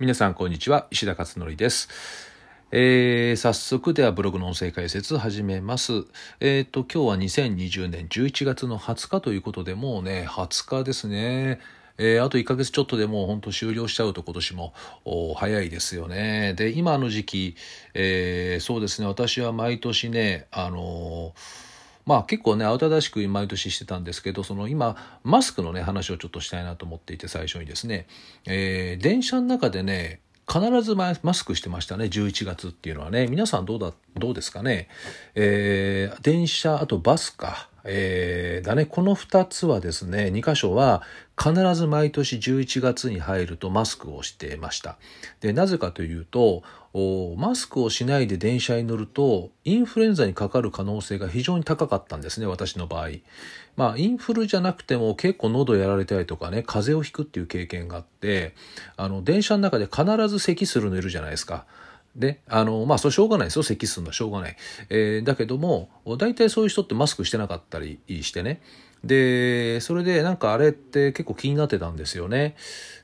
皆さんこんにちは。石田勝則です、えー、早速ではブログの音声解説始めます。えっ、ー、と今日は2020年11月の20日ということでもうね20日ですね。えー、あと1ヶ月ちょっとでもう本当終了しちゃうと今年も早いですよね。で、今の時期、えー、そうですね、私は毎年ね、あのーまあ結構ね慌ただしく毎年してたんですけどその今マスクのね話をちょっとしたいなと思っていて最初にですね、えー、電車の中でね必ずマスクしてましたね11月っていうのはね。皆さんどうだどうですかね、えー、電車あとバスか。えー、だね。この2つはですね2箇所は必ず毎年11月に入るとマスクをしてました。でなぜかというとマスクをしないで電車に乗るとインフルエンザにかかる可能性が非常に高かったんですね私の場合。まあインフルじゃなくても結構喉やられたりとかね風邪をひくっていう経験があってあの電車の中で必ず咳するのいるじゃないですか。で、あの、まあ、それしょうがないですよ。咳するのはしょうがない。えー、だけども、大体そういう人ってマスクしてなかったりしてね。で、それでなんかあれって結構気になってたんですよね。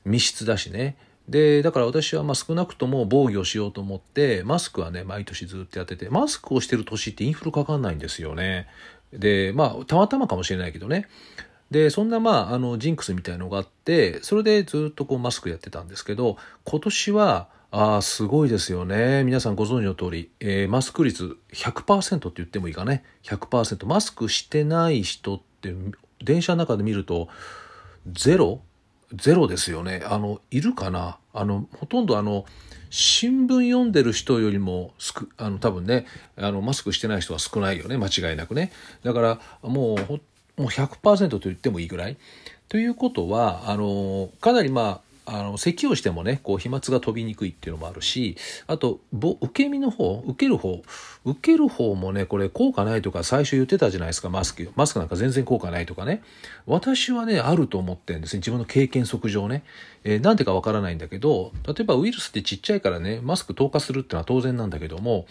密室だしね。で、だから私はまあ少なくとも防御しようと思って、マスクはね、毎年ずっとやってて、マスクをしてる年ってインフルかかんないんですよね。で、まあ、たまたまかもしれないけどね。で、そんなまあ、あの、ジンクスみたいのがあって、それでずっとこうマスクやってたんですけど、今年は、あ、すごいですよね。皆さんご存知の通り、えー、マスク率100%って言ってもいいかね。100%。マスクしてない人って、電車の中で見ると、ゼロ？ゼロですよね。あの、いるかな？あの、ほとんどあの、新聞読んでる人よりもすくあの多分ねあのマスクしてない人は少ないよね間違いなくねだからもうもう100%と言ってもいいぐらいということはあのかなりまああの咳をしてもねこう飛沫が飛びにくいっていうのもあるしあとぼ受け身の方受ける方受ける方もねこれ効果ないとか最初言ってたじゃないですかマスク。マスクなんか全然効果ないとかね。私はねあると思ってるんですね。自分の経験則上ね、えー、なんでかわからないんだけど例えばウイルスってちっちゃいからねマスク透過するってのは当然なんだけども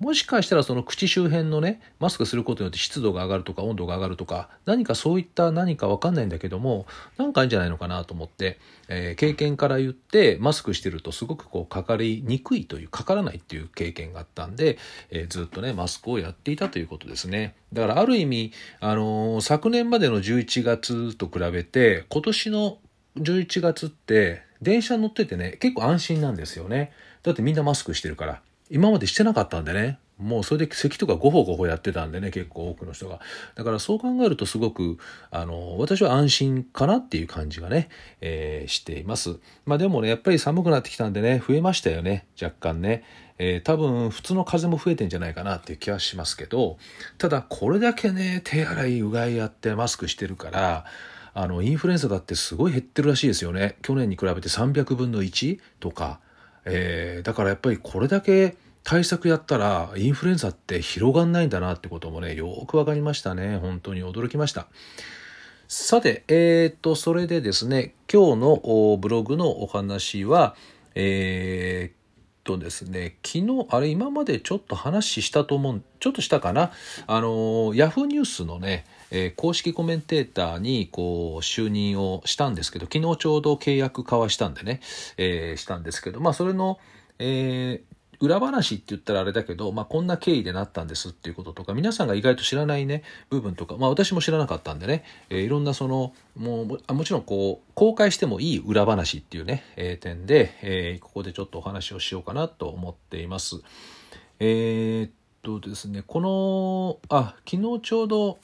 もしかしたらその口周辺のねマスクすることによって湿度が上がるとか温度が上がるとか何かそういった何か分かんないんだけどもなんかいいんじゃないのかなと思って、えー、経験から言ってマスクしてるとすごくこうかかりにくいというかからないっていう経験があったんで、えー、ずっとねマスクをやっていたということですね。だからある意味、あのー、昨年までの11月と比べて今年の11月って電車乗っててね結構安心なんですよね。だってみんなマスクしてるから。今までしてなかったんでね。もうそれで咳とかごほごほやってたんでね結構多くの人が。だからそう考えるとすごくあの私は安心かなっていう感じがね、えー、しています。まあでもねやっぱり寒くなってきたんでね増えましたよね。若干ね。えー、多分普通の風も増えてんじゃないかなっていう気はしますけどただこれだけね手洗いうがいやってマスクしてるからあのインフルエンザだってすごい減ってるらしいですよね。去年に比べて300分の1とか。えー、だからやっぱりこれだけ対策やったらインフルエンザって広がんないんだなってこともねよく分かりましたね本当に驚きましたさてえっ、とそれでですね今日のブログのお話はえー、とですね、昨日、あれ今までちょっと話したと思う、ちょっとしたかな？あの、ヤフーニュースのね、えー、公式コメンテーターにこう就任をしたんですけど、昨日ちょうど契約交わしたんでね、えー、したんですけど、まあそれの、えー、裏話って言ったらあれだけど、まあ、こんな経緯でなったんですっていうこととか皆さんが意外と知らないね部分とか、まあ、私も知らなかったんでね、えー、いろんなそのもうもちろんこう公開してもいい裏話っていうね、えー、点で、えー、ここでちょっとお話をしようかなと思っています。えーとですね、この、あ、昨日ちょうど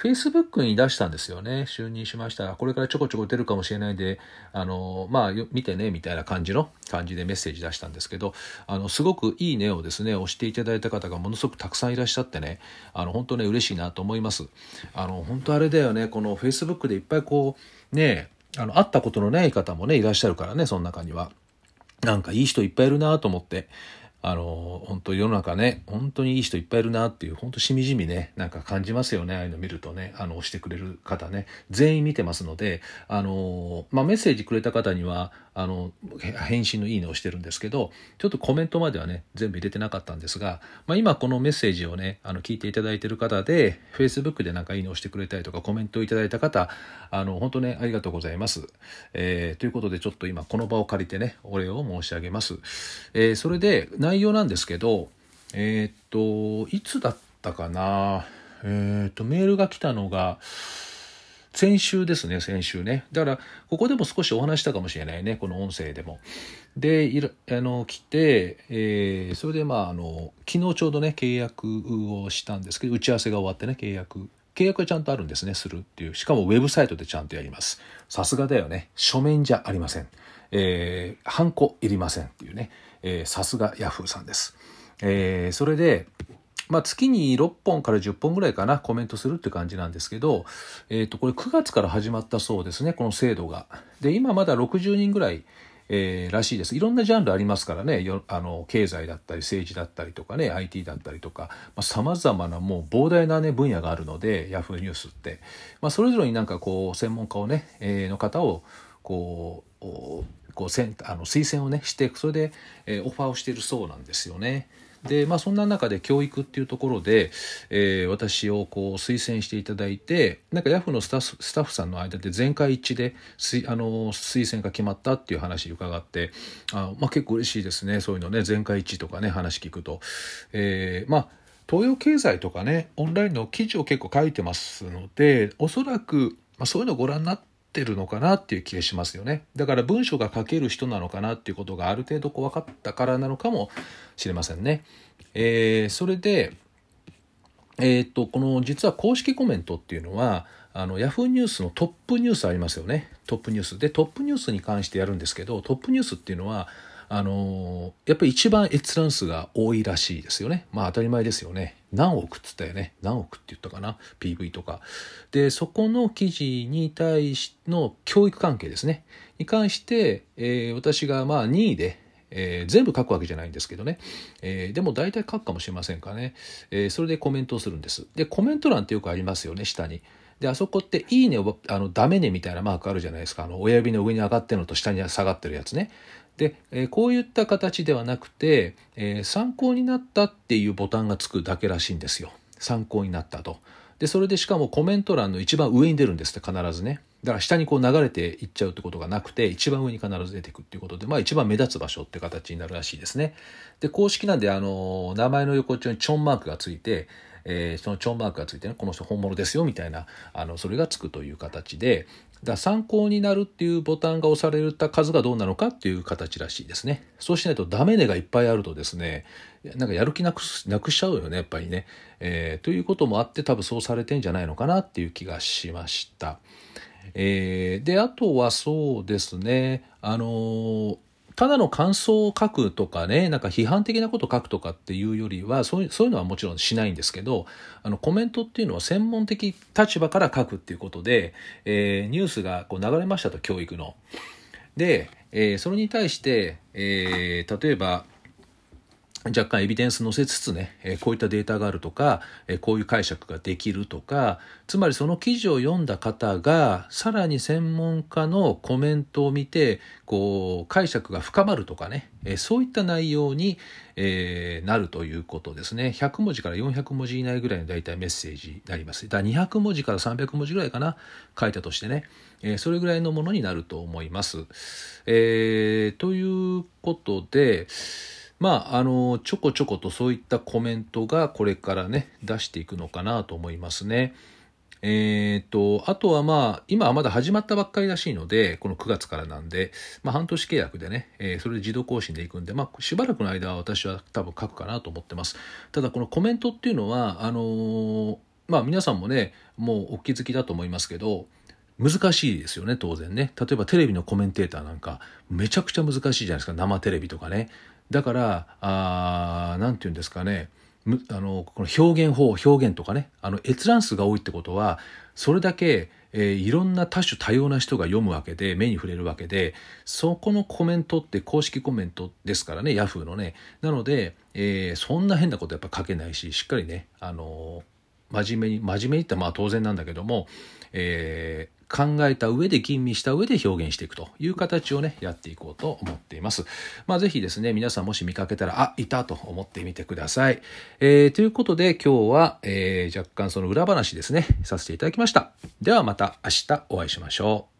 Facebook に出したんですよね。就任しました。これからちょこちょこ出るかもしれないで、あの、まあ、見てね、みたいな感じの感じでメッセージ出したんですけど、あの、すごくいいねをですね、押していただいた方がものすごくたくさんいらっしゃってね、あの、本当ね、嬉しいなと思います。あの、本当あれだよね、この Facebook でいっぱいこう、ね、あの、会ったことのない方もね、いらっしゃるからね、その中には。なんかいい人いっぱいいるなと思って、あの、本当世の中ね、本当にいい人いっぱいいるなっていう、本当しみじみね、なんか感じますよね、ああいうの見るとね、あの、押してくれる方ね、全員見てますので、あの、まあ、メッセージくれた方には、あの返信のいいねをしてるんですけどちょっとコメントまではね全部入れてなかったんですが、まあ、今このメッセージをねあの聞いていただいてる方で Facebook でなんかいいねをしてくれたりとかコメントをいただいた方あの本当ねありがとうございます、えー、ということでちょっと今この場を借りてねお礼を申し上げます、えー、それで内内容なんですけどえー、っといつだったかな？えー、っとメールが来たのが先週ですね、先週ね。だから、ここでも少しお話したかもしれないね、この音声でも。で、いあの、来て、えー、それでまあ、あの、昨日ちょうどね、契約をしたんですけど、打ち合わせが終わってね、契約。契約はちゃんとあるんですね、するっていう。しかもウェブサイトでちゃんとやります。さすがだよね。書面じゃありません。えー、ハンコいりませんっていうね。え、さすがヤフーさんです。えー、それで、まあ、月に6本から10本ぐらいかなコメントするって感じなんですけど、えー、とこれ9月から始まったそうですねこの制度が。で今まだ60人ぐらい、えー、らしいです。いろんなジャンルありますからねよあの経済だったり政治だったりとかね IT だったりとかさまざ、まなもう膨大な、ね、分野があるので Yahoo ニュースって、まあ、それぞれになんかこう専門家をね、えー、の方をこうこうせんあの推薦をねしてそれで、えー、オファーをしているそうなんですよね。でまあそんな中で教育っていうところで、えー、私をこう推薦していただいてなんかヤフーのスタッフスタッフさんの間で全会一致であの推薦が決まったっていう話伺ってあ、まあ、結構嬉しいですねそういうのね全会一致とかね話聞くと。えー、まあ東洋経済とかねオンラインの記事を結構書いてますのでおそらく、まあ、そういうのをご覧になってってるのかなっていう気がしますよね。だから文章が書ける人なのかなっていうことがある程度こう分かったからなのかもしれませんね。えー、それで、えー、っと、この実は公式コメントっていうのは、あの、ヤフーニュースのトップニュースありますよね。トップニュース。で、トップニュースに関してやるんですけど、トップニュースっていうのは、あのやっぱり一番閲覧数が多いらしいですよね。まあ当たり前ですよね。何億っつったよね。何億って言ったかな。PV とか。で、そこの記事に対しの教育関係ですね。に関して、えー、私がまあ2位で、えー、全部書くわけじゃないんですけどね、えー、でも大体書くかもしれませんかね、え、それでコメントをするんですでコメント欄ってよくありますよね下にであそこって「いいね」をあのダメねみたいなマークあるじゃないですかあの親指の上に上がってるのと下に下がってるやつねで、えこういった形ではなくて、え参考になったっていうボタンがつくだけらしいんですよ。参考になったと。で、それでしかもコメント欄の一番上に出るんですって必ずね。だから下にこう流れていっちゃうってことがなくて、一番上に必ず出てくっていうことで、まあ一番目立つ場所って形になるらしいですね。で、公式なんで、あの、名前の横っちょにチョンマークがついて、えー、そのチョンマークがついてね、この人本物ですよみたいな、あの、それがつくという形で、だ参考になるっていうボタンが押された数がどうなのかっていう形らしいですね。そうしないとダメねがいっぱいあるとですね、なんかやる気なくなくしちゃうよね、やっぱりね。えー、ということもあって多分そうされてんじゃないのかなっていう気がしました。えー、で、あとはそうですね、あのーただの感想を書くとかね、なんか批判的なことを書くとかっていうよりは、そういうそういうのはもちろんしないんですけど、あのコメントっていうのは専門的立場から書くっていうことで、えー、ニュースがこう流れましたと、教育の。で、えー、それに対して、えー、例えば、若干エビデンス載せつつね、えこういったデータがあるとか、えこういう解釈ができるとか、つまりその記事を読んだ方が、さらに専門家のコメントを見て、こう、解釈が深まるとかね、えそういった内容に、え、なるということですね。100文字から400文字以内ぐらいの大体メッセージになります。だから200文字から300文字ぐらいかな、書いたとしてね、えそれぐらいのものになると思います。えー、ということで、まあ、あの、ちょこちょことそういったコメントがこれからね、出していくのかなと思いますね。えっ、と、あとはまあ、今はまだ始まったばっかりらしいので、この9月からなんで、まあ、半年契約でね、えー、それで自動更新でいくんで、まあ、しばらくの間は私は多分書くかなと思ってます。ただ、このコメントっていうのは、あのー、まあ、皆さんもね、もうお気づきだと思いますけど、難しいですよね、当然ね。例えばテレビのコメンテーターなんか、めちゃくちゃ難しいじゃないですか、生テレビとかね。だからあなんて言うんですかね。あのこの表現法表現とかね。あの閲覧数が多いってことはそれだけ、えー、いろんな多種多様な人が読むわけで目に触れるわけでそこのコメントって公式コメントですからねヤフーのね。なので、えー、そんな変なことやっぱ書けないししっかりねあの真面目に真面目にってまあ当然なんだけども、えー、考えた上で吟味した上で表現していくという形をねやっていこうと思っています。まあ、ぜひですね皆さんもし見かけたらあいたと思ってみてください。えー、ということで今日は、えー、若干その裏話ですねさせていただきました。ではまた明日お会いしましょう。